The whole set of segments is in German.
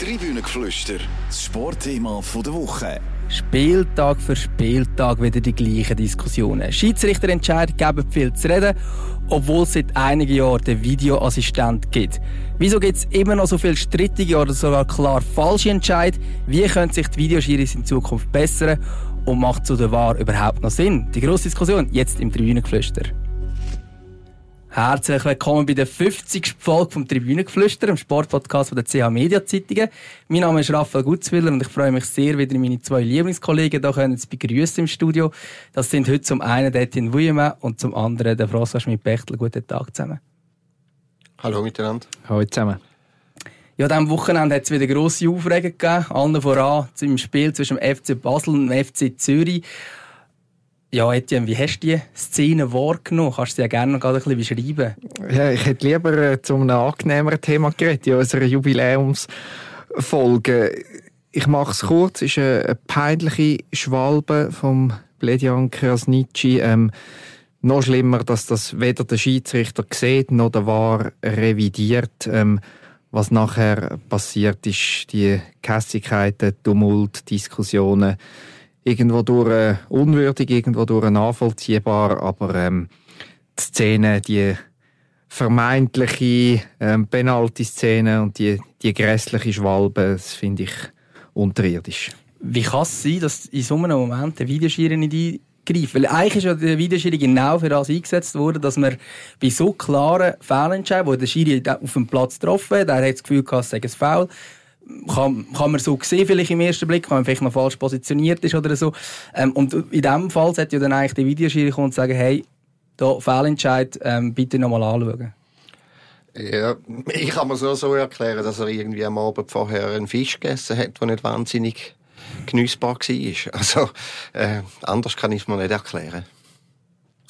Tribünengeflüster, das Sportthema der Woche. Spieltag für Spieltag wieder die gleichen Diskussionen. Schiedsrichterentscheidungen geben viel zu reden, obwohl es seit einigen Jahren den Videoassistent gibt. Wieso gibt es immer noch so viele strittige oder sogar klar falsche Entscheidungen? Wie können sich die Videoschiris in Zukunft bessern? Und macht so der Wahr überhaupt noch Sinn? Die grosse Diskussion jetzt im Tribünengeflüster. Herzlich willkommen bei der 50. Folge vom Tribünengeflüster, dem Sportpodcast von der CH Media Zeitungen. Mein Name ist Raphael Gutzwiller und ich freue mich sehr, wieder meine zwei Lieblingskollegen hier können zu begrüßen im Studio. Das sind heute zum einen der Etienne und zum anderen der François Schmidt-Bechtel. Guten Tag zusammen. Hallo miteinander. Hallo zusammen. Ja, diesem Wochenende hat es wieder grosse Aufregung gegeben. Allen voran zum Spiel zwischen dem FC Basel und dem FC Zürich. Ja, Etienne, wie hast du die Szene wahrgenommen? Kannst du sie ja gerne noch ein bisschen beschreiben? Ja, ich hätte lieber äh, zu einem angenehmeren Thema geredet, in unserer Jubiläumsfolge. Ich mache es kurz. Es ist eine, peinliche Schwalbe vom Bledian Krasnitschi. Ähm, noch schlimmer, dass das weder der Schiedsrichter sieht, noch der War revidiert. Ähm, was nachher passiert ist, die Kässigkeiten, Tumult, Diskussionen, irgendwo durch äh, unwürdig, irgendwo durch nachvollziehbar, aber ähm, die Szene, die vermeintliche ähm, Penalty-Szene und die, die grässliche Schwalbe, das finde ich unterirdisch. Wie kann es sein, dass in so einem Moment der Videoschiri nicht eingreift? Weil eigentlich ist ja der Videoschiri genau für das eingesetzt worden, dass man bei so klaren Fehlentscheiden, wo der Schiri auf dem Platz getroffen hat, er hat das Gefühl gehabt, es sei ein Foul, kann, kann man so sehen, vielleicht im ersten Blick, wenn man vielleicht noch falsch positioniert ist oder so. Ähm, und in diesem Fall sollte ja dann eigentlich der Videoschiri kommen und sagen, hey, da Fehlentscheid, ähm, bitte nochmal anschauen. Ja, ich kann mir so, so erklären, dass er irgendwie am Abend vorher einen Fisch gegessen hat, der nicht wahnsinnig genießbar war. Also, äh, anders kann ich es mir nicht erklären.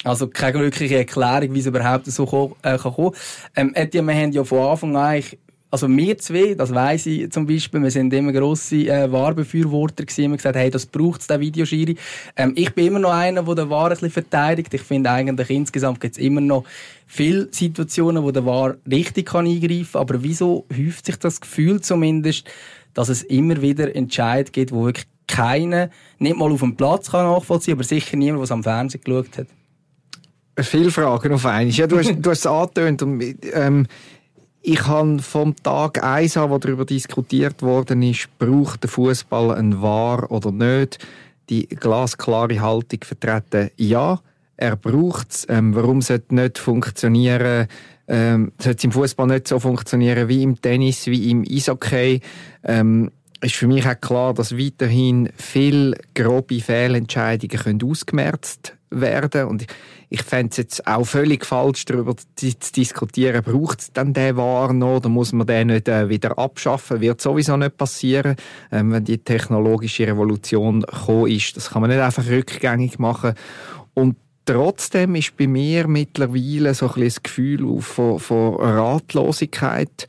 Also keine wirkliche Erklärung, wie es überhaupt so kommen, äh, kann kommen. Ähm, Etienne, wir haben ja von Anfang an eigentlich also wir zwei, das weiss ich zum Beispiel, wir sind immer grosse äh, Warbefürworter gewesen, wir gesagt, hey, das braucht es, der Videoschiri. Ähm, ich bin immer noch einer, der den War ein bisschen verteidigt. Ich finde eigentlich, insgesamt gibt es immer noch viele Situationen, wo der War richtig kann eingreifen kann. Aber wieso häuft sich das Gefühl zumindest, dass es immer wieder Entscheid gibt, wo wirklich keiner, nicht mal auf dem Platz kann nachvollziehen, aber sicher niemand, der es am Fernsehen geschaut hat? Viele Fragen auf einmal. Ja, du hast, du hast es angetönt. Und, ähm, ich habe vom Tag 1 an, wo darüber diskutiert worden ist, braucht der Fußball ein Wahr oder nicht, die glasklare Haltung vertreten, ja, er braucht es. Ähm, warum sollte nicht funktionieren? Ähm, sollte es im Fußball nicht so funktionieren wie im Tennis, wie im Eishockey? Ähm, ist für mich auch klar, dass weiterhin viele grobe Fehlentscheidungen können ausgemerzt werden und ich fände es jetzt auch völlig falsch, darüber zu, diskutieren, braucht es dann den War noch, oder muss man den nicht äh, wieder abschaffen, wird sowieso nicht passieren, ähm, wenn die technologische Revolution gekommen ist. Das kann man nicht einfach rückgängig machen. Und trotzdem ist bei mir mittlerweile so ein das Gefühl von, von Ratlosigkeit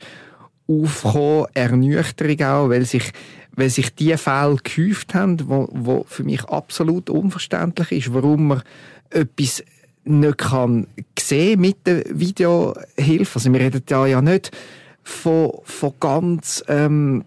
aufgekommen, Ernüchterung auch, weil sich weil sich die Fälle gehäuft haben, wo, wo für mich absolut unverständlich ist, warum man etwas nicht kann sehen mit der Videohilfe. Also wir reden ja, ja nicht von, von ganz, ähm,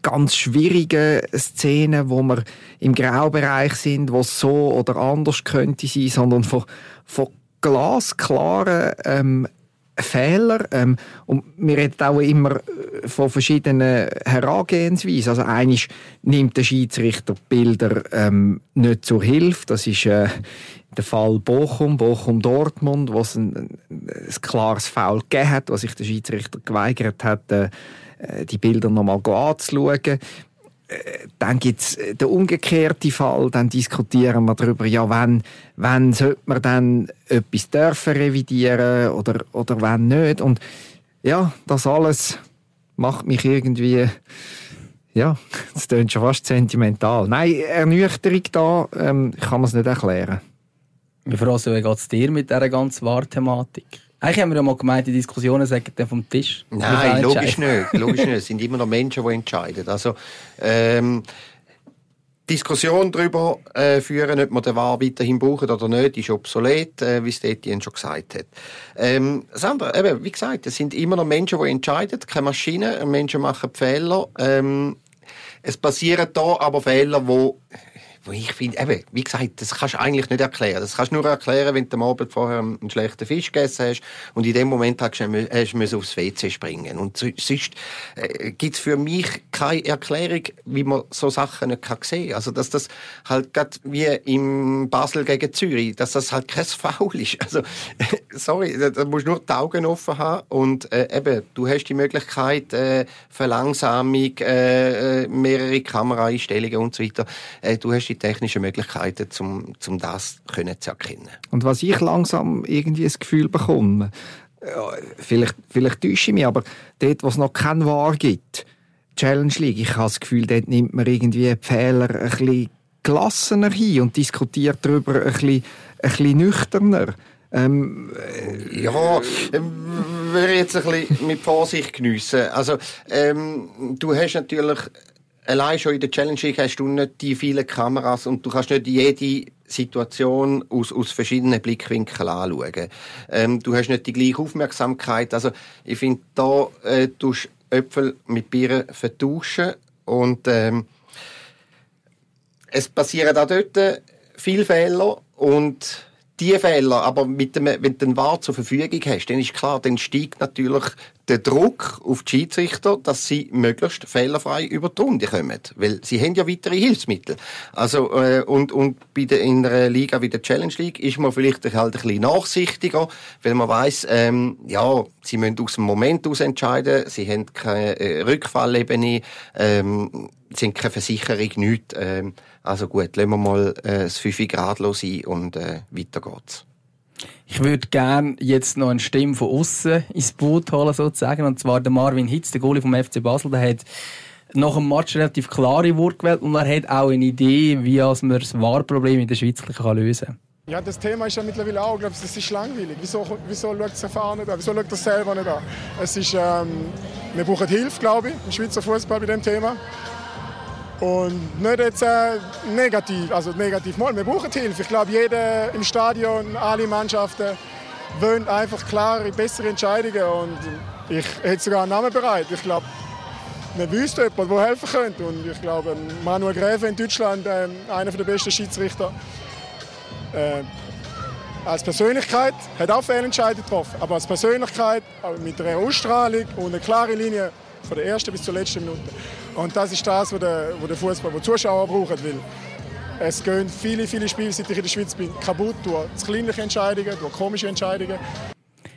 ganz schwierigen Szenen, wo wir im Graubereich sind, wo so oder anders könnte sein, sondern von, von glasklaren ähm, Fehler. Ähm, und wir reden auch immer äh, von verschiedenen Herangehensweisen. Also eines nimmt der Schiedsrichter Bilder ähm, nicht zur Hilfe. Das ist äh, der Fall Bochum, Bochum-Dortmund, wo es ein, ein, ein klares Foul gegeben hat, was sich der Schiedsrichter geweigert hat, äh, äh die Bilder nochmal anzuschauen. Äh, dann gibt es den umgekehrten Fall, dann diskutieren wir darüber, ja, wann, wann sollte man dann etwas dürfen revidieren oder, oder wann nicht. Und ja, das alles macht mich irgendwie, ja, das klingt schon fast sentimental. Nein, Ernüchterung da, ähm, kann man es nicht erklären. Wie froh wie geht es dir mit dieser ganzen Wahrthematik? Eigentlich haben wir ja mal gemeint, die Diskussionen sagen dann vom Tisch. Nein, logisch nicht. Logisch nicht. Es sind immer noch Menschen, die entscheiden. Also, ähm, Diskussion darüber äh, führen, ob man den War weiterhin braucht oder nicht, ist obsolet, äh, wie es Etienne schon gesagt hat. Ähm, das andere, eben, wie gesagt, es sind immer noch Menschen, die entscheiden, keine Maschinen. Menschen machen Fehler. Ähm, es passieren da aber Fehler, die wo ich finde, eben, wie gesagt, das kannst du eigentlich nicht erklären. Das kannst du nur erklären, wenn du am Abend vorher einen schlechten Fisch gegessen hast und in dem Moment hast du, hast du aufs WC springen. Und sonst äh, gibt es für mich keine Erklärung, wie man so Sachen nicht sehen kann. Also, dass das halt gerade wie im Basel gegen Zürich, dass das halt kein Foul ist. Also, sorry, da, da musst du nur die Augen offen haben und äh, eben, du hast die Möglichkeit, äh, Verlangsamung, äh, äh mehrere Kameraeinstellungen und so weiter. Äh, du hast die technischen Möglichkeiten, um, um das können zu erkennen. Und was ich langsam irgendwie das Gefühl bekomme, vielleicht, vielleicht täusche ich mich, aber dort, wo es noch kein Wahr gibt, Challenge League, ich habe das Gefühl, dort nimmt man irgendwie Fehler ein bisschen gelassener hin und diskutiert darüber ein bisschen, ein bisschen nüchterner. Ähm, ja, ähm, würde ich jetzt ein bisschen mit Vorsicht geniessen. Also, ähm, du hast natürlich allein schon in der Challenge League hast du nicht die vielen Kameras und du kannst nicht jede Situation aus, aus verschiedenen Blickwinkeln anschauen. Ähm, du hast nicht die gleiche Aufmerksamkeit. Also ich finde, da äh, tust Äpfel mit Bieren vertauschen und ähm, es passieren auch dort viele Fehler und die Fehler, aber mit dem, wenn du den Wahr zur Verfügung hast, dann ist klar, dann steigt natürlich der Druck auf die Schiedsrichter, dass sie möglichst fehlerfrei über die Runde kommen. Weil sie haben ja weitere Hilfsmittel. Also, äh, und, und bei der, in einer Liga wie der Challenge League ist man vielleicht halt ein bisschen nachsichtiger, weil man weiß, ähm, ja, sie müssen aus dem Moment aus entscheiden, sie haben keine äh, Rückfallebene, ähm, sind keine Versicherung, nichts. Ähm, also gut, lassen wir mal äh, das 5 Grad sein und äh, weiter geht's. Ich würde gerne jetzt noch eine Stimme von außen ins Boot holen, sozusagen. Und zwar der Marvin Hitz, der Goalie vom FC Basel. Der hat nach dem Match relativ klare Worte gewählt und er hat auch eine Idee, wie man das Wahrproblem in der Schweiz lösen kann. Ja, das Thema ist ja mittlerweile auch, glaube ich, es ist langweilig. Wieso, wieso schaut das Erfahren nicht an? Wieso schaut das selber nicht an? Es ist, ähm, wir brauchen Hilfe, glaube ich, im Schweizer Fußball bei dem Thema. Und nicht jetzt äh, negativ, also negativ mal, wir brauchen Hilfe. Ich glaube, jeder im Stadion, alle Mannschaften wollen einfach klare, bessere Entscheidungen. Und ich hätte sogar einen Namen bereit. Ich glaube, wir wüssten jemanden, der helfen könnte. Und ich glaube, Manuel Gräfe in Deutschland, äh, einer der besten Schiedsrichter, äh, als Persönlichkeit hat auch Fehlentscheidungen getroffen. Aber als Persönlichkeit, mit einer Ausstrahlung und einer klaren Linie von der ersten bis zur letzten Minute. Und das ist das, was der, was der Fußball, was Zuschauer brauchen. Weil es gehen viele, viele Spiele, seit ich in der Schweiz bin, kaputt durch kleinliche Entscheidungen, durch komische Entscheidungen.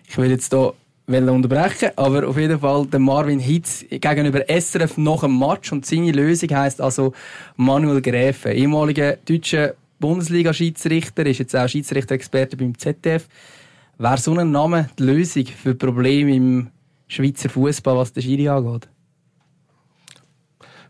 Ich will jetzt hier unterbrechen, aber auf jeden Fall der Marvin Hitz gegenüber SRF nach dem Match und seine Lösung heißt also Manuel Gräfe, ehemaliger deutscher Bundesliga-Schiedsrichter, ist jetzt auch Schiedsrichter-Experte beim ZDF. Wäre so ein Name die Lösung für Probleme im Schweizer Fußball, was der Schiri angeht?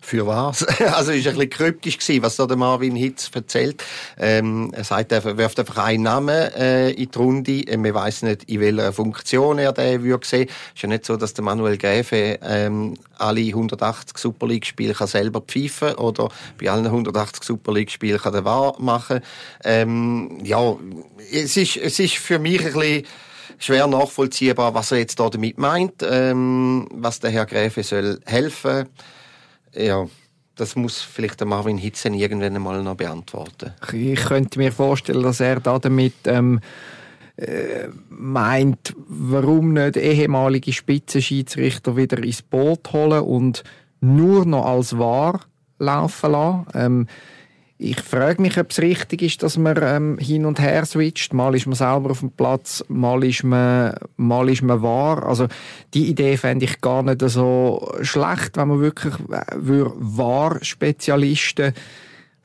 Für was? Also ist ein bisschen kryptisch gewesen, was da der Marvin Hitz erzählt. Ähm, er sagt, er wirft einfach einen Namen äh, in die Runde. Man weiß nicht, in welcher Funktion er den würde sehen. Ist ja nicht so, dass der Manuel Gräfe ähm, alle 180 Super League Spiele kann selber pfeifen oder bei allen 180 Super League Spielen kann der wahr machen. Ähm, ja, es ist es ist für mich ein bisschen schwer nachvollziehbar, was er jetzt da damit meint, ähm, was der Herr Gräfe soll helfen. Ja, das muss vielleicht der Marvin Hitzen irgendwann einmal noch beantworten. Ich könnte mir vorstellen, dass er da damit ähm, äh, meint, warum nicht ehemalige Spitzenschiedsrichter wieder ins Boot holen und nur noch als wahr laufen lassen. Ähm, ich frage mich, ob es richtig ist, dass man ähm, hin und her switcht. Mal ist man selber auf dem Platz, mal ist man, mal ist man wahr. Also die Idee fände ich gar nicht so schlecht, wenn man wirklich äh, wahr-Spezialisten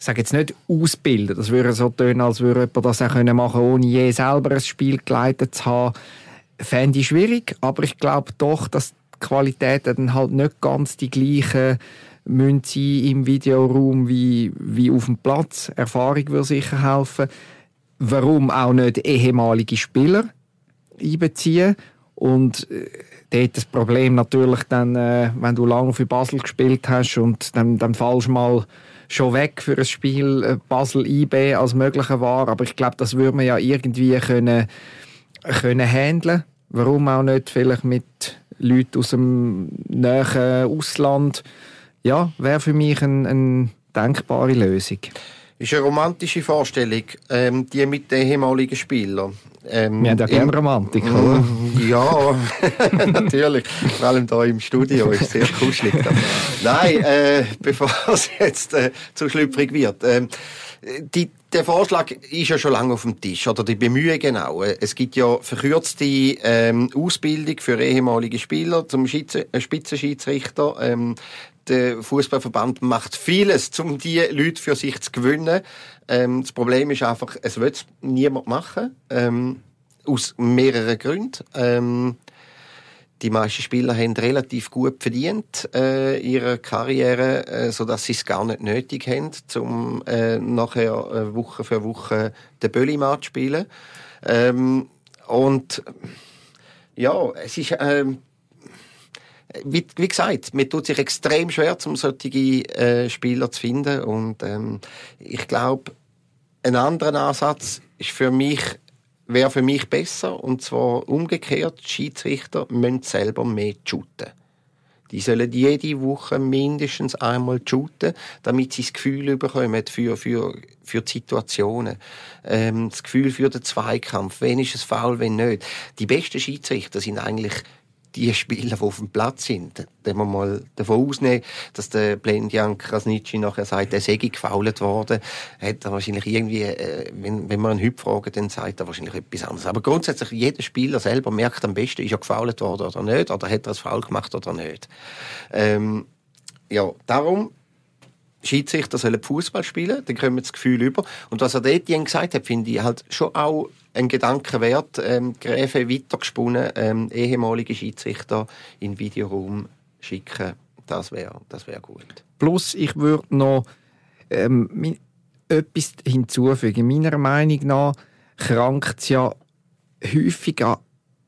ich sage jetzt nicht ausbilden, das würde so tönen, als würde jemand das auch können machen ohne je selber ein Spiel geleitet zu haben. Fände ich schwierig, aber ich glaube doch, dass die Qualitäten dann halt nicht ganz die gleichen müssen sie im Videoraum wie, wie auf dem Platz. Erfahrung würde sicher helfen. Warum auch nicht ehemalige Spieler einbeziehen? Und äh, dort das Problem natürlich dann, äh, wenn du lange für Basel gespielt hast und dann, dann fallst mal schon weg für ein Spiel äh, Basel-IB als möglicher war. Aber ich glaube, das würde man ja irgendwie können, können handeln. Warum auch nicht vielleicht mit Leuten aus dem näheren Ausland? Ja, wäre für mich eine, eine denkbare Lösung ist eine romantische Vorstellung, ähm, die mit den ehemaligen Spielern. Ähm, Wir haben ja gerne Romantik, mm, oder? Ja, natürlich. Vor allem hier im Studio ist es sehr kuschelig. Nein, äh, bevor es jetzt äh, zu schlüpfrig wird. Ähm, die, der Vorschlag ist ja schon lange auf dem Tisch, oder die Bemühungen auch. Es gibt ja verkürzte ähm, Ausbildung für ehemalige Spieler zum äh, Spitzenschiedsrichter. Ähm, der Fußballverband macht vieles, um die Leute für sich zu gewinnen. Ähm, das Problem ist einfach, es wird niemand machen. Ähm, aus mehreren Gründen. Ähm, die meisten Spieler haben relativ gut verdient äh, ihre Karriere, äh, so sie es gar nicht nötig haben, um äh, nachher äh, Woche für Woche den Böllimat zu spielen. Ähm, und ja, es ist ähm, wie, wie gesagt, mir tut sich extrem schwer, um solche äh, Spieler zu finden. Und ähm, ich glaube, ein anderer Ansatz ist für mich wäre für mich besser und zwar umgekehrt. Die Schiedsrichter müssen selber mehr shooten. Die sollen jede Woche mindestens einmal shooten, damit sie das Gefühl bekommen für, für, für die Situationen. Ähm, das Gefühl für den Zweikampf. Wen ist es faul, wenn nicht? Die besten Schiedsrichter sind eigentlich die Spieler, die auf dem Platz sind, wenn wir mal davon ausnehmen, dass der Blendian Krasnitschi nachher sagt, er sei gefault worden, hat er wahrscheinlich irgendwie, äh, wenn, wenn man einen Hüb fragen, dann sagt er wahrscheinlich etwas anderes. Aber grundsätzlich, jeder Spieler selber merkt am besten, ist er gefault worden oder nicht, oder hat er es faul gemacht oder nicht. Ähm, ja, darum Schiedsrichter sollen Fußball spielen, dann kommen wir das Gefühl über. Und was er dort gesagt hat, finde ich halt schon auch ein Gedanke wert. Ähm, Gräfe weitergesponnen, ähm, ehemalige Schiedsrichter in Videoraum schicken, das wäre das wär gut. Plus, ich würde noch ähm, etwas hinzufügen. Meiner Meinung nach krankt es ja häufig an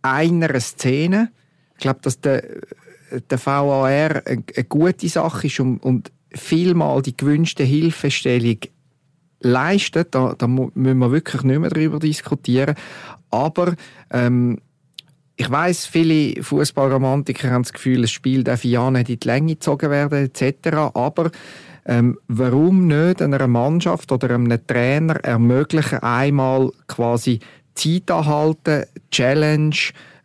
einer Szene. Ich glaube, dass der, der VAR eine, eine gute Sache ist und, und vielmal die gewünschte Hilfestellung leistet, da, da müssen wir wirklich nicht mehr darüber diskutieren. Aber ähm, ich weiß, viele Fußballromantiker haben das Gefühl, das Spiel darf ja nicht in die Länge gezogen werden etc. Aber ähm, warum nicht einer Mannschaft oder einem Trainer ermöglichen, einmal quasi Zeit anhalten, Challenge,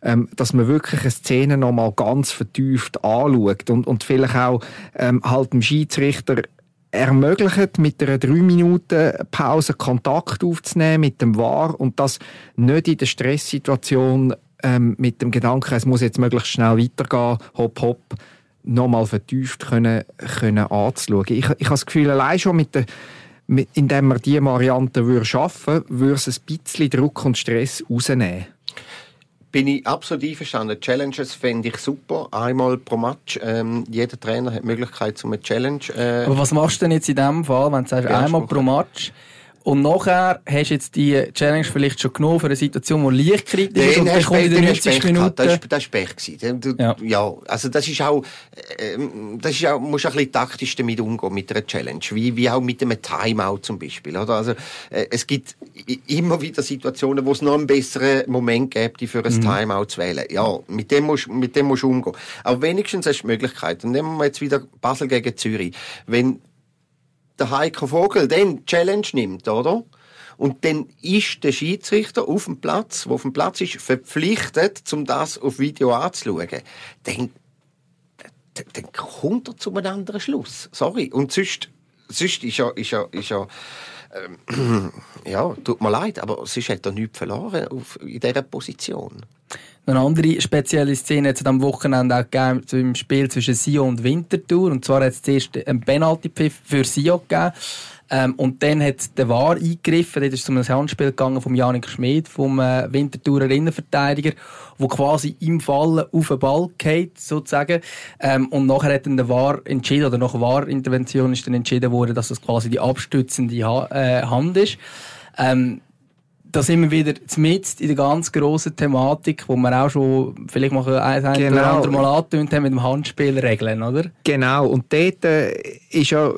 ähm, dass man wirklich eine Szene nochmal ganz vertieft anschaut und, und vielleicht auch ähm, halt dem Schiedsrichter ermöglicht, mit einer 3 Minuten Pause Kontakt aufzunehmen mit dem War und das nicht in der Stresssituation ähm, mit dem Gedanken, es muss jetzt möglichst schnell weitergehen, hopp, hopp, nochmal vertieft können, können anzuschauen. Ich, ich habe das Gefühl, allein schon mit der indem man diese Variante schaffen würde, würde es ein bisschen Druck und Stress rausnehmen. Bin ich absolut einverstanden. Challenges fände ich super. Einmal pro Match. Ähm, jeder Trainer hat die Möglichkeit, zu eine Challenge. Äh, Aber was machst du denn jetzt in dem Fall, wenn du sagst, einmal pro Match? Und nachher hast du jetzt die Challenge vielleicht schon genommen für eine Situation, die leicht kritisch ist und dann kommt in den 90 Minuten... Das war Pech. Ja. ja. also das ist auch... Äh, das ist auch, musst auch ein bisschen taktisch damit umgehen, mit einer Challenge. Wie, wie auch mit einem Timeout zum Beispiel. Oder? Also, äh, es gibt immer wieder Situationen, wo es noch einen besseren Moment gibt, für ein mhm. Timeout zu wählen. Ja, mit dem musst, mit dem musst du umgehen. Aber wenigstens hast du die Möglichkeit. Und nehmen wir jetzt wieder Basel gegen Zürich. Wenn der Heiko Vogel dann Challenge nimmt, oder? Und dann ist der Schiedsrichter auf dem Platz, wo auf dem Platz ist, verpflichtet, um das auf Video anzuschauen. Dann, dann kommt er zu einem anderen Schluss. Sorry. Und sonst, sonst ist ja, ist ja, ist ja, ähm, ja, tut mir leid, aber sonst hat er nichts verloren auf, in dieser Position. Eine andere spezielle Szene hat es am Wochenende auch gegeben im Spiel zwischen Sion und Winterthur. Und zwar hat es zuerst einen Penalty-Pfiff für Sion gegeben. Ähm, und dann hat der VAR eingegriffen. Dort ist es um Handspiel gegangen vom Janik Schmid, vom äh, Winterthurer Innenverteidiger, wo quasi im Fallen auf den Ball geht, sozusagen. Ähm, und nachher hat dann der VAR entschieden, oder nach VAR-Intervention ist dann entschieden worden, dass das quasi die abstützende ha äh, Hand ist. Ähm, da sind wir wieder mitten in der ganz grossen Thematik, wo wir auch schon vielleicht mal ein, ein genau. oder andere Mal angetönt haben mit dem Handspielregeln, oder? Genau. Und dort äh, ist ja,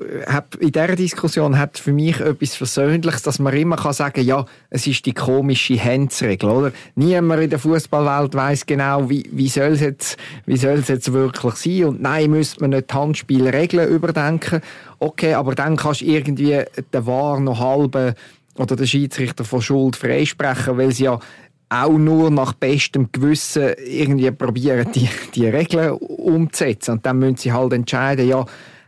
in dieser Diskussion hat für mich etwas Versöhnliches, dass man immer kann sagen ja, es ist die komische Handsregel, oder? Niemand in der Fußballwelt weiß genau, wie, wie soll es jetzt, wie soll jetzt wirklich sein? Und nein, müsste man nicht Handspielregeln überdenken. Okay, aber dann kannst du irgendwie den War noch halben oder den Schiedsrichter von Schuld freisprechen, weil sie ja auch nur nach bestem Gewissen irgendwie probieren, die, die Regeln umzusetzen. Und dann müssen sie halt entscheiden, ja,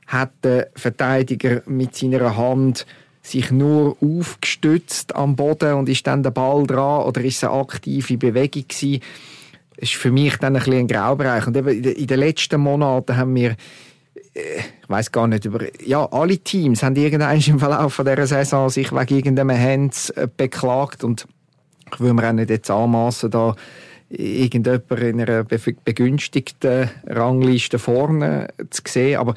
hat der Verteidiger mit seiner Hand sich nur aufgestützt am Boden und ist dann der Ball dran oder ist es eine aktive Bewegung gewesen? Das ist für mich dann ein bisschen ein Graubereich. Und eben in den letzten Monaten haben wir ich weiß gar nicht über ja alle Teams haben irgendwann im Verlauf von dieser Saison sich wegen irgendeinem Hands äh, beklagt und ich will mir auch nicht jetzt anmassen da irgendjemand in einer begünstigten Rangliste vorne zu sehen aber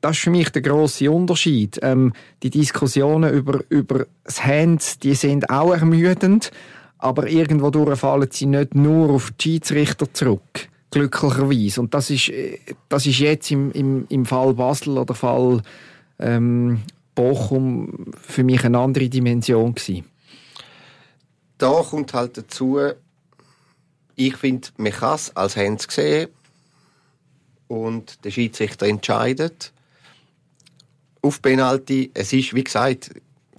das ist für mich der große Unterschied. Ähm, die Diskussionen über, über das Hands, die sind auch ermüdend, aber irgendwo fallen sie nicht nur auf die Schiedsrichter zurück glücklicherweise. Und das ist, das ist jetzt im, im, im Fall Basel oder Fall ähm, Bochum für mich eine andere Dimension gewesen. Da kommt halt dazu, ich finde, man kann es als Hands sehen und der Schiedsrichter entscheidet auf Penalty. Es ist, wie gesagt,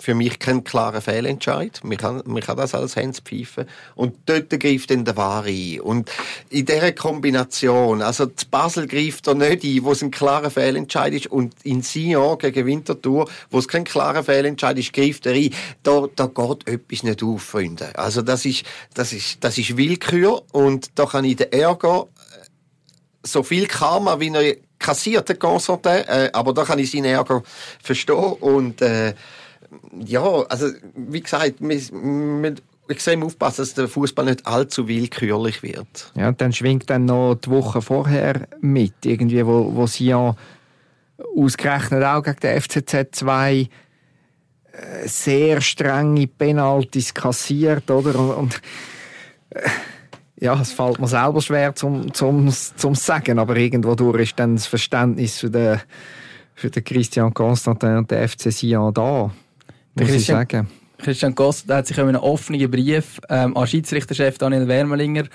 für mich kein klarer Fehlentscheid. Man kann, man kann das als Hands pfeifen. Und dort greift dann der Wahr ein. Und in dieser Kombination, also das Basel greift da nicht ein, wo es ein klarer Fehlentscheid ist, und in Sion gegen Winterthur, wo es kein klarer Fehlentscheid ist, greift er ein. Da, da geht etwas nicht auf, Freunde. Also das ist, das ist, das ist Willkür, und da kann ich den Ärger so viel Karma, wie er kassiert, der äh, aber da kann ich seinen Ärger verstehen und äh, ja, also wie gesagt, wir, wir extrem aufpassen, dass der Fußball nicht allzu willkürlich wird. Ja, und dann schwingt dann noch die Woche vorher mit, irgendwie, wo, wo sie ja ausgerechnet auch gegen den FCZ 2 äh, sehr strenge Penalties kassiert, oder? Und, und äh, ja, es fällt mir selber schwer zum, zum, zum sagen, aber irgendwo durch ist dann das Verständnis für den, für den Christian Constantin und den FC Sion da muss ich sagen. Christian Gost hat sich in einem offenen Brief ähm, an Schiedsrichterchef Daniel Wermelinger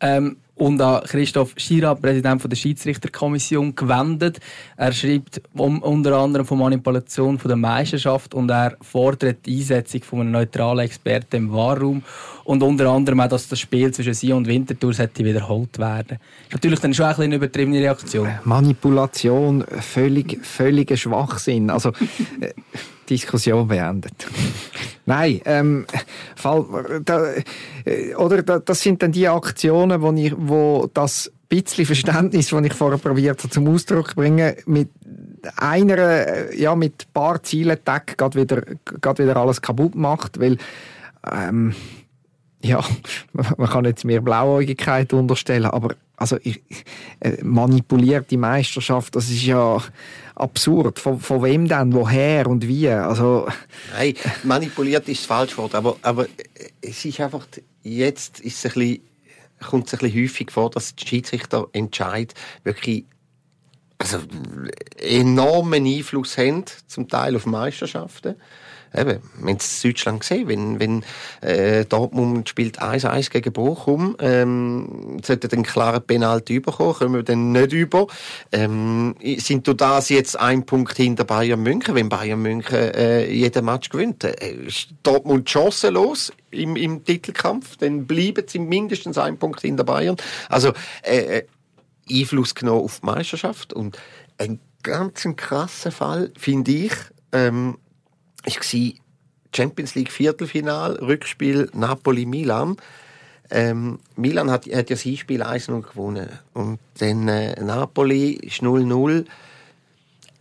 ähm, und an Christoph Schira, Präsident der Schiedsrichterkommission, gewendet. Er schreibt um, unter anderem von Manipulation von der Meisterschaft und er fordert die Einsetzung von einem neutralen Experten im Wahrraum und unter anderem auch, dass das Spiel zwischen Sie und Winterthur sollte wiederholt werden. Ist natürlich dann schon ein eine übertriebene Reaktion. Manipulation, völlig, völliger Schwachsinn. Also, Diskussion beendet. Nein, ähm, Fall, da, äh, oder da, das sind dann die Aktionen, wo, ich, wo das bisschen Verständnis, das ich vorher probiert habe, zum Ausdruck bringen, mit einer, äh, ja, mit ein paar Zielen Tag geht wieder, geht wieder alles kaputt macht, weil, ähm, ja, man kann jetzt mehr Blauäugigkeit unterstellen, aber also ich, äh, manipulierte Meisterschaft, das ist ja absurd. Von, von wem denn, woher und wie? Also Nein, manipuliert ist das falsche Wort, aber, aber es ist einfach, jetzt ist es ein bisschen, kommt es ein bisschen häufig vor, dass die Schiedsrichter entscheid wirklich also enormen Einfluss haben, zum Teil auf Meisterschaften eben, wir es Deutschland gesehen, wenn, wenn äh, Dortmund spielt 1-1 gegen Bochum, ähm, sollte dann klare Penalty überkommen, kommen wir dann nicht über. Ähm, sind du das jetzt ein Punkt hinter Bayern München, wenn Bayern München äh, jeden Match gewinnt? Äh, ist Dortmund chancenlos im, im Titelkampf, dann bleiben sie mindestens ein Punkt hinter Bayern. Also äh, äh Einfluss genommen auf die Meisterschaft und ein ganz krasser Fall, finde ich, ähm, war Champions League Viertelfinal, Rückspiel Napoli-Milan. Ähm, Milan hat, hat ja sein Spiel 1-0 gewonnen. Und dann äh, Napoli ist 0-0.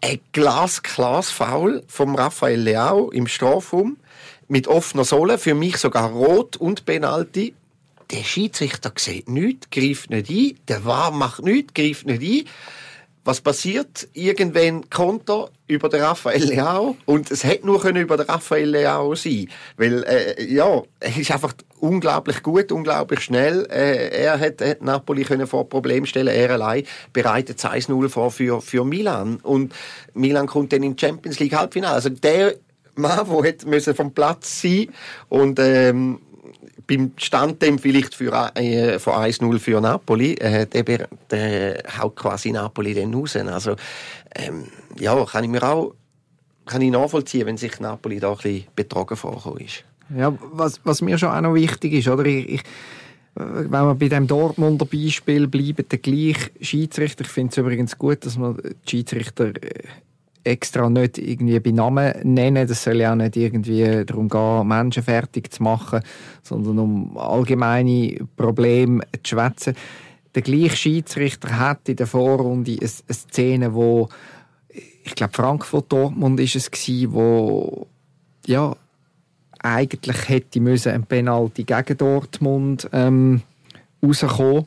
Ein glas Foul vom Rafael Leao im Strafraum mit offener Sohle, für mich sogar rot und Penalty. Der Schiedsrichter sieht nichts, greift nicht ein, der War macht nichts, greift nicht ein. Was passiert? Irgendwann Konter über den Raphael Leao und es hätte nur können über den Raphael Leao sein, weil äh, ja, er ist einfach unglaublich gut, unglaublich schnell. Äh, er hat, hat Napoli können vor Problem stellen, er allein bereitet 1-0 vor für für Milan und Milan kommt dann in Champions League Halbfinale. Also der Mann, der hätte vom Platz sein und ähm, beim Stand dem vielleicht für, äh, von 1-0 für Napoli, äh, der, der haut quasi Napoli dann raus. Also, ähm, ja, kann ich mir auch kann ich nachvollziehen, wenn sich Napoli da ein bisschen betrogen vorgekommen ist. Ja, was, was mir schon auch noch wichtig ist, oder? Ich, ich, wenn wir bei dem Dortmunder Beispiel bleiben, der gleiche Schiedsrichter, ich finde es übrigens gut, dass man die Schiedsrichter äh, extra nicht irgendwie bei Namen nennen. Das soll ja auch nicht irgendwie darum gehen, Menschen fertig zu machen, sondern um allgemeine Probleme zu schwätzen. Der gleiche Schiedsrichter hat in der Vorrunde eine, Szene, wo ich glaube Frankfurt Dortmund ist es gewesen, wo ja eigentlich hätte müssen ein Penalty gegen Dortmund ähm, rauskommen.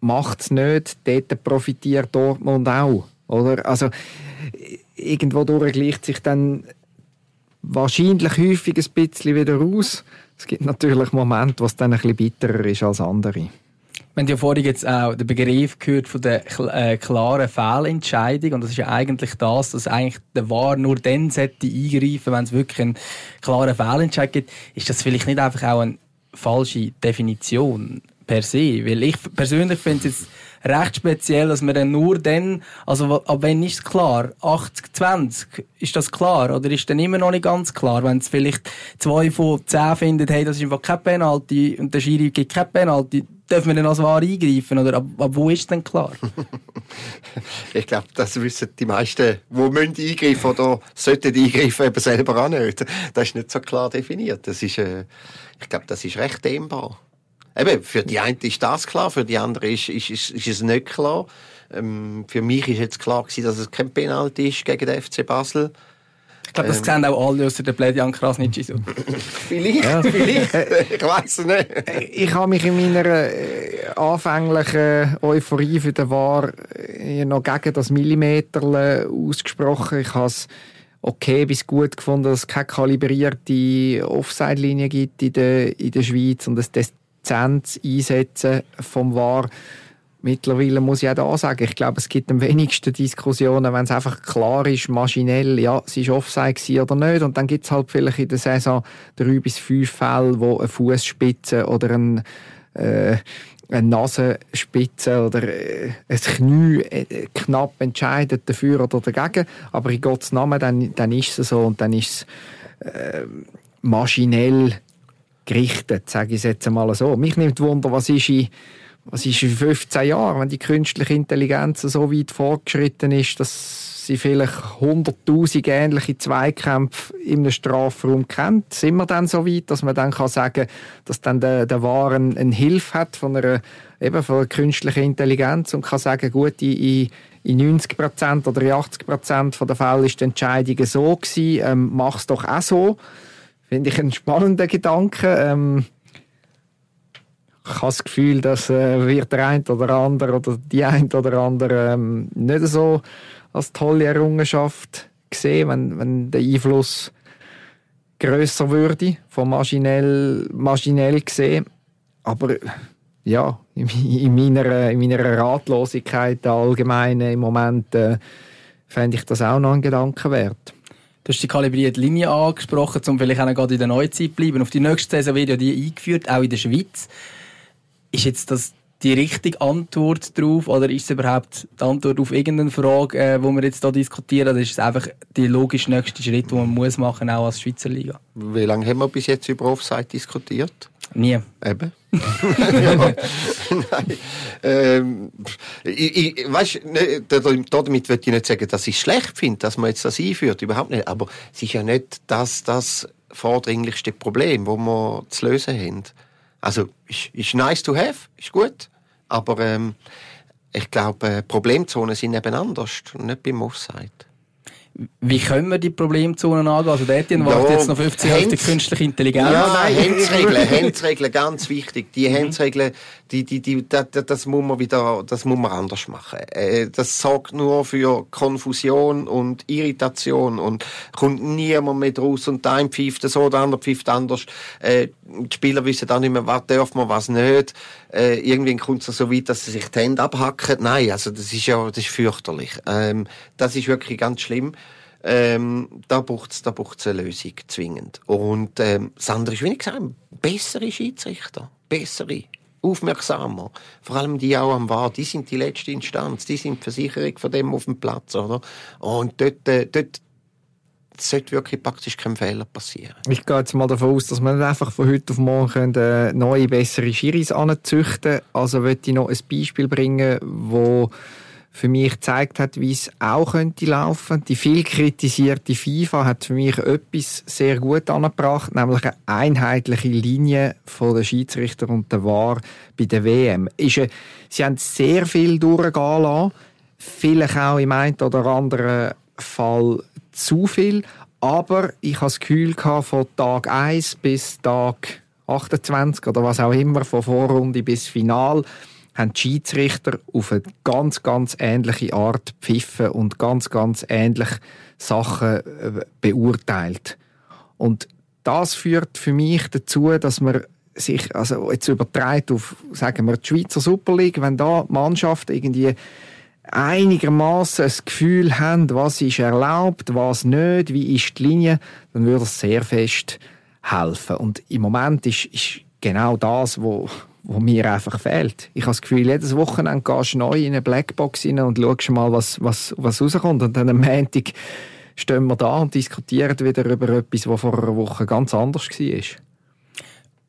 Macht es nicht, dort profitiert Dortmund auch. Oder? Also, irgendwo durch gleicht sich dann wahrscheinlich häufig ein bisschen wieder aus. Es gibt natürlich Momente, wo es dann ein bisschen bitterer ist als andere. Wir haben ja vorhin jetzt auch den Begriff gehört von der äh, klaren Fehlentscheidung. Und das ist ja eigentlich das, dass eigentlich der Wahr nur dann sollte eingreifen, wenn es wirklich einen klaren Fehlentscheid gibt. Ist das vielleicht nicht einfach auch eine falsche Definition per se? Weil ich persönlich finde es jetzt recht speziell, dass man dann nur dann, also ab wann ist es klar? 80, 20, ist das klar? Oder ist dann immer noch nicht ganz klar? Wenn es vielleicht zwei von zehn findet, hey, das ist einfach kein Penalty und der Schiri gibt kein Penalty, dürfen wir dann als wahr eingreifen? Oder ab, ab wo ist denn klar? ich glaube, das wissen die meisten, die müssen eingreifen oder sollten eingreifen, eben selber auch nicht. Das ist nicht so klar definiert. Das ist, äh, ich glaube, das ist recht dehnbar. Eben, für die einen ist das klar, für die anderen ist, ist, ist, ist es nicht klar. Ähm, für mich ist jetzt klar gewesen, dass es kein Penalty ist gegen den FC Basel. Ich glaube, das ähm, sehen auch alle außer der Bledian Krasnitschi so. vielleicht, ja. vielleicht. ich weiß es nicht. Ich habe mich in meiner äh, anfänglichen Euphorie für den War äh, noch gegen das Millimeter ausgesprochen. Ich habe es okay bis gut gefunden, dass es keine kalibrierte Offside-Linie gibt in der, in der Schweiz und dass das Prozent einsetzen vom War. Mittlerweile muss ich auch da sagen, ich glaube, es gibt am wenigsten Diskussionen, wenn es einfach klar ist, maschinell, ja, es war Offside oder nicht. Und dann gibt es halt vielleicht in der Saison drei bis fünf Fälle, wo eine Fußspitze oder ein, äh, eine Nasenspitze oder äh, ein Knie äh, knapp entscheidet dafür oder dagegen. Aber in Gottes Namen, dann, dann ist es so und dann ist es äh, maschinell gerichtet, sage ich es jetzt einmal so. Mich nimmt Wunder, was ist in, was ist in 15 Jahren, wenn die künstliche Intelligenz so weit fortgeschritten ist, dass sie vielleicht 100.000 ähnliche Zweikämpfe einem Strafraum kennt. Sind wir dann so weit, dass man dann kann sagen dass dann der, der Waren eine Hilfe hat von einer, eben von einer künstlichen Intelligenz und kann sagen, gut, in, in 90% oder 80% der Fälle ist die Entscheidung so gewesen, ähm, mach es doch auch so. Finde ich einen spannenden Gedanken. Ähm, ich habe das Gefühl, dass äh, wird der eine oder andere oder die eine oder andere ähm, nicht so als tolle Errungenschaft gesehen, wenn, wenn der Einfluss größer würde, von maschinell, maschinell gesehen. Aber ja, in, in, meiner, in meiner Ratlosigkeit allgemein im Moment äh, fände ich das auch noch ein Gedanken wert. Du hast die kalibrierte Linie angesprochen, um vielleicht auch gerade in der Neuzeit zu bleiben. Auf die nächste Saison wird ja die eingeführt, auch in der Schweiz. Ist jetzt das die richtige Antwort darauf oder ist es überhaupt die Antwort auf irgendeine Frage, äh, wo wir jetzt hier diskutieren? Oder ist es einfach der logisch nächste Schritt, den man muss machen auch als Schweizer Liga? Wie lange haben wir bis jetzt über Offside diskutiert? Nie. Eben. Nein. Ähm, ich, ich, weißt, ne, damit will ich nicht sagen, dass ich es schlecht finde, dass man jetzt das einführt. Überhaupt nicht. Aber es ist ja nicht das, das vordringlichste Problem, das wir zu lösen haben. Also, ist, ist nice to have, ist gut. Aber ähm, ich glaube, äh, Problemzonen sind eben anders und nicht beim Offside. Wie können wir die Problemzonen angehen? Also der Etienne wartet jetzt noch 50 Jahre auf die künstliche Intelligenz. Ja, nein, ich- Handsregeln, Handsregeln, ganz wichtig. Die Handsregeln, die, die, die, das, das muss man wieder, das muss man anders machen. Äh, Das sorgt nur für Konfusion und Irritation und kommt niemand mehr draus und der eine pfeift so, der andere pfeift anders. Äh, Die Spieler wissen dann nicht mehr, was darf man, was nicht. Äh, Irgendwann kommt es so weit, dass sie sich die Hände abhacken. Nein, also das ist ja, das ist fürchterlich. Ähm, Das ist wirklich ganz schlimm. Ähm, da braucht es da eine Lösung, zwingend. Und ähm, das andere ist, wie ich gesagt habe, bessere Schiedsrichter, bessere, aufmerksamer. Vor allem die auch am Wahr, die sind die letzte Instanz, die sind die Versicherung von dem auf dem Platz, oder? Und dort, äh, dort sollte wirklich praktisch kein Fehler passieren. Ich gehe jetzt mal davon aus, dass man einfach von heute auf morgen äh, neue, bessere Schiris anzüchten Also möchte ich noch ein Beispiel bringen, wo für mich gezeigt hat, wie es auch könnte laufen. Die viel kritisierte FIFA hat für mich etwas sehr gut angebracht, nämlich eine einheitliche Linie von der Schiedsrichter und der VAR bei der WM. Ist, sie haben sehr viel durchgehen lassen, vielleicht auch im einen oder anderen Fall zu viel, aber ich habe das Gefühl gehabt, von Tag 1 bis Tag 28 oder was auch immer, von Vorrunde bis Final, haben die Schiedsrichter auf eine ganz, ganz ähnliche Art pfiffen und ganz, ganz ähnlich Sachen äh, beurteilt. Und das führt für mich dazu, dass man sich, also jetzt übertreibt auf, sagen wir, die Schweizer Super League, wenn da Mannschaft irgendwie einigermaßen ein Gefühl haben, was ist erlaubt, was nicht, wie ist die Linie, dann würde es sehr fest helfen. Und im Moment ist, ist genau das, wo, wo mir einfach fehlt. Ich habe das Gefühl, jedes Wochenende gehst du neu in eine Blackbox rein und schaust mal, was, was, was rauskommt. Und dann am Montag stehen wir da und diskutieren wieder über etwas, was vor einer Woche ganz anders war.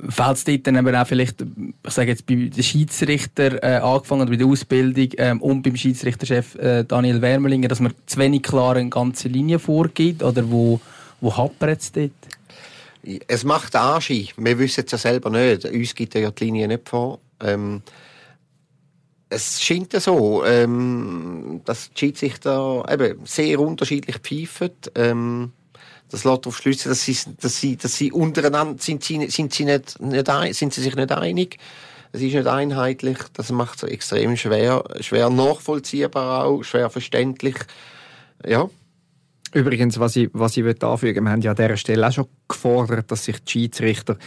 Fällt es dort dann eben auch vielleicht, ich sage jetzt bei den Schiedsrichter äh, angefangen, bei der Ausbildung ähm, und beim Schiedsrichterchef äh, Daniel Wermelinger, dass man zu wenig klar eine ganze Linie vorgibt? Oder wo, wo hapert es dort? Es macht Anschein. Wir wissen es ja selber nicht. Uns gibt ja die Linie nicht vor. Ähm, es scheint ja so, ähm, dass die Schiedsrichter eben sehr unterschiedlich pfeifen. Ähm, das lässt darauf schliessen, dass sie, dass sie, dass sie untereinander sind, sie, sind sie nicht, nicht ein, sind sie sich nicht einig. Es ist nicht einheitlich. Das macht es extrem schwer, schwer nachvollziehbar auch, schwer verständlich. Ja. Übrigens, was ich, was ich anfügen wir haben ja an dieser Stelle auch schon gefordert, dass sich die Schiedsrichter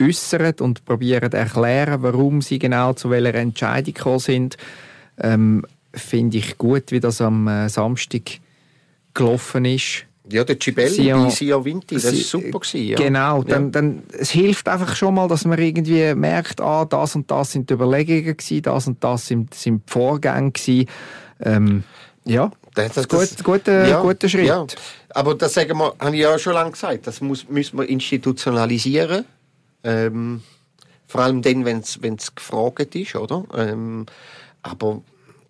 äußern und probieren zu erklären, warum sie genau zu welcher Entscheidung gekommen sind. Ähm, Finde ich gut, wie das am äh, Samstag gelaufen ist. Ja, der Cibelli Sion- bei Sia Vinti, das ist super gewesen, ja. Genau, dann, Ja. dann, es hilft einfach schon mal, dass man irgendwie merkt, ah, das und das sind die Überlegungen gewesen, das und das sind, sind die Vorgänge gewesen. Ähm, ja, Das, das, gut, guter, guter Schritt. Ja. Aber das sagen wir, habe ich ja schon lange gesagt, das muss, müssen wir institutionalisieren. Ähm, vor allem dann, wenn es gefragt ist, oder? Ähm, aber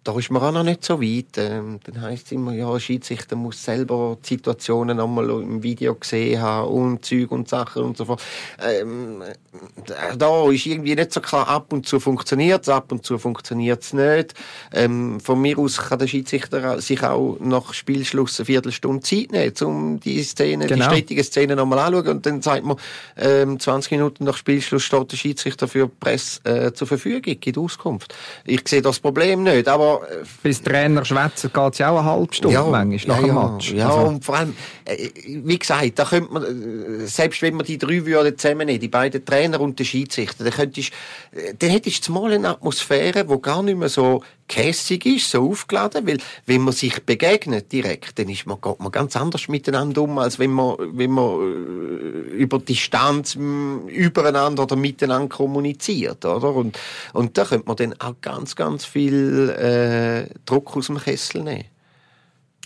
da ist man auch noch nicht so weit. Ähm, dann heisst es immer, ja, Schiedsrichter muss selber die Situationen einmal im Video gesehen haben und Zeug und Sachen und so fort. Ähm, da ist irgendwie nicht so klar, ab und zu funktioniert es, ab und zu funktioniert es nicht. Ähm, von mir aus kann der Schiedsrichter sich auch nach Spielschluss eine Viertelstunde Zeit nehmen, um die Szene, Genau. die strittige Szene nochmal anschauen und dann sagt man, ähm, 20 Minuten nach Spielschluss steht der Schiedsrichter für die Presse äh, zur Verfügung, gibt Auskunft. Ich sehe das Problem nicht, aber äh, Bis Trainer schwätzen geht es ja auch eine halbe Stunde manchmal nach dem ja, Match. Ja, Also- und vor allem, äh, wie gesagt, da könnte man, äh, selbst wenn man die drei würden zusammennehmen, die beiden Trainer und den Schiedsrichter, dann könntest, dann hättest du mal eine Atmosphäre, die gar nicht mehr so kässig ist, so aufgeladen, weil wenn man sich begegnet direkt, dann ist man, geht man ganz anders miteinander um, als wenn man, wenn man äh, über Distanz übereinander oder miteinander kommuniziert, oder? Und, und da könnte man dann auch ganz, ganz viel äh, Druck aus dem Kessel nehmen.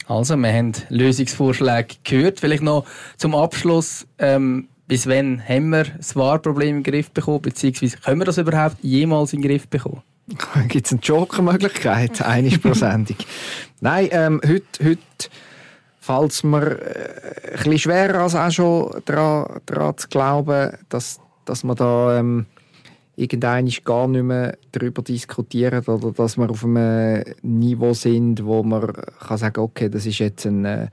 Also, wir haben Lösungsvorschläge gehört. Vielleicht noch zum Abschluss. Ähm, bis wann haben wir das Wahrproblem im Griff bekommen? Beziehungsweise können wir das überhaupt jemals in den Griff bekommen? Gibt es eine Joker-Möglichkeit? Eine Sendung. Nein, ähm, heute, heute fällt es äh, ein bisschen schwerer als auch schon daran, daran zu glauben, dass, dass man da ähm, gar nicht mehr darüber diskutieren oder dass wir auf einem Niveau sind, wo man kann sagen okay, das ist jetzt ein, äh,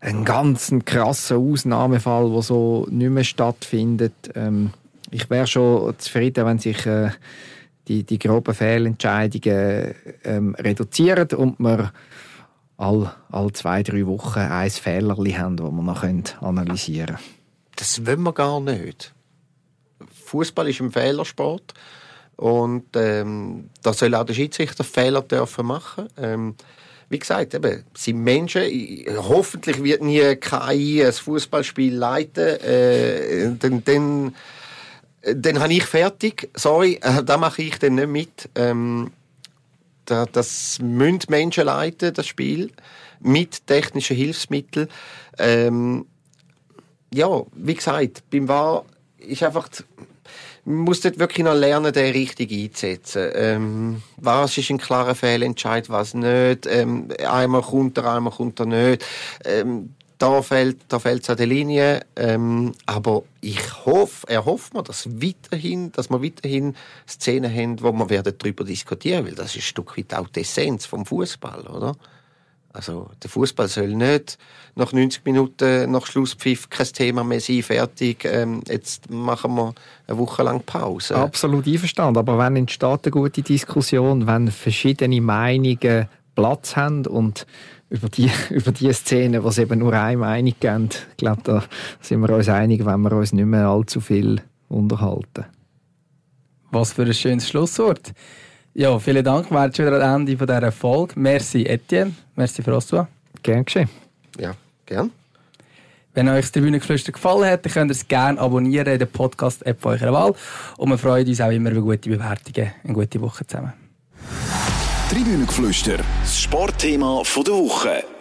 ein ganz krasser Ausnahmefall, der so nicht mehr stattfindet. Ähm, ich wäre schon zufrieden, wenn sich äh, die, die groben Fehlentscheidungen ähm, reduzieren und wir all, all zwei, drei Wochen ein Fehler haben, das wir noch analysieren können. Das wollen wir gar nicht. Fußball ist ein Fehlersport und ähm, da soll auch der Schiedsrichter Fehler dürfen machen. Ähm, wie gesagt, eben, sind Menschen. Hoffentlich wird nie KI ein Fußballspiel leiten. Äh, dann, dann, dann habe ich fertig. Sorry, äh, da mache ich dann nicht mit. Ähm, da, das müssen Menschen leiten, das Spiel, mit technischen Hilfsmitteln. Ähm, ja, wie gesagt, beim War ist einfach man muss dort wirklich noch lernen, den richtig einzusetzen. Ähm, was ist ein klarer Fehlentscheid, was nicht. Ähm, einmal kommt er, einmal kommt er nicht. Ähm, da fällt da fällt's an der Linie. Ähm, aber ich hoffe, er hofft mir, dass weiterhin, dass wir weiterhin Szenen haben, wo wir werden darüber diskutieren, weil das ist ein Stück weit auch die Essenz vom Fußball, oder? Also der Fußball soll nicht nach 90 Minuten nach Schlusspfiff kein Thema mehr sein, fertig. Ähm, jetzt machen wir eine Woche lang Pause. Absolut einverstanden. Aber wenn entsteht eine gute Diskussion, wenn verschiedene Meinungen Platz haben und über die, über die Szene, was eben nur eine Meinung gibt, ich glaube, da sind wir uns einig, wenn wir uns nicht mehr allzu viel unterhalten. Was für ein schönes Schlusswort. Ja, vielen Dank. Wir sind schon wieder am Ende dieser Folge. Merci Etienne, merci François. Gern geschehen. Ja, gern. Wenn euch das Tribünengeflüster gefallen hat, dann könnt ihr es gerne abonnieren in der Podcast-App eurer Wahl. Und wir freuen uns auch immer über gute Bewertungen. Eine gute Woche zusammen. Tribünengeflüster, das Sportthema der Woche.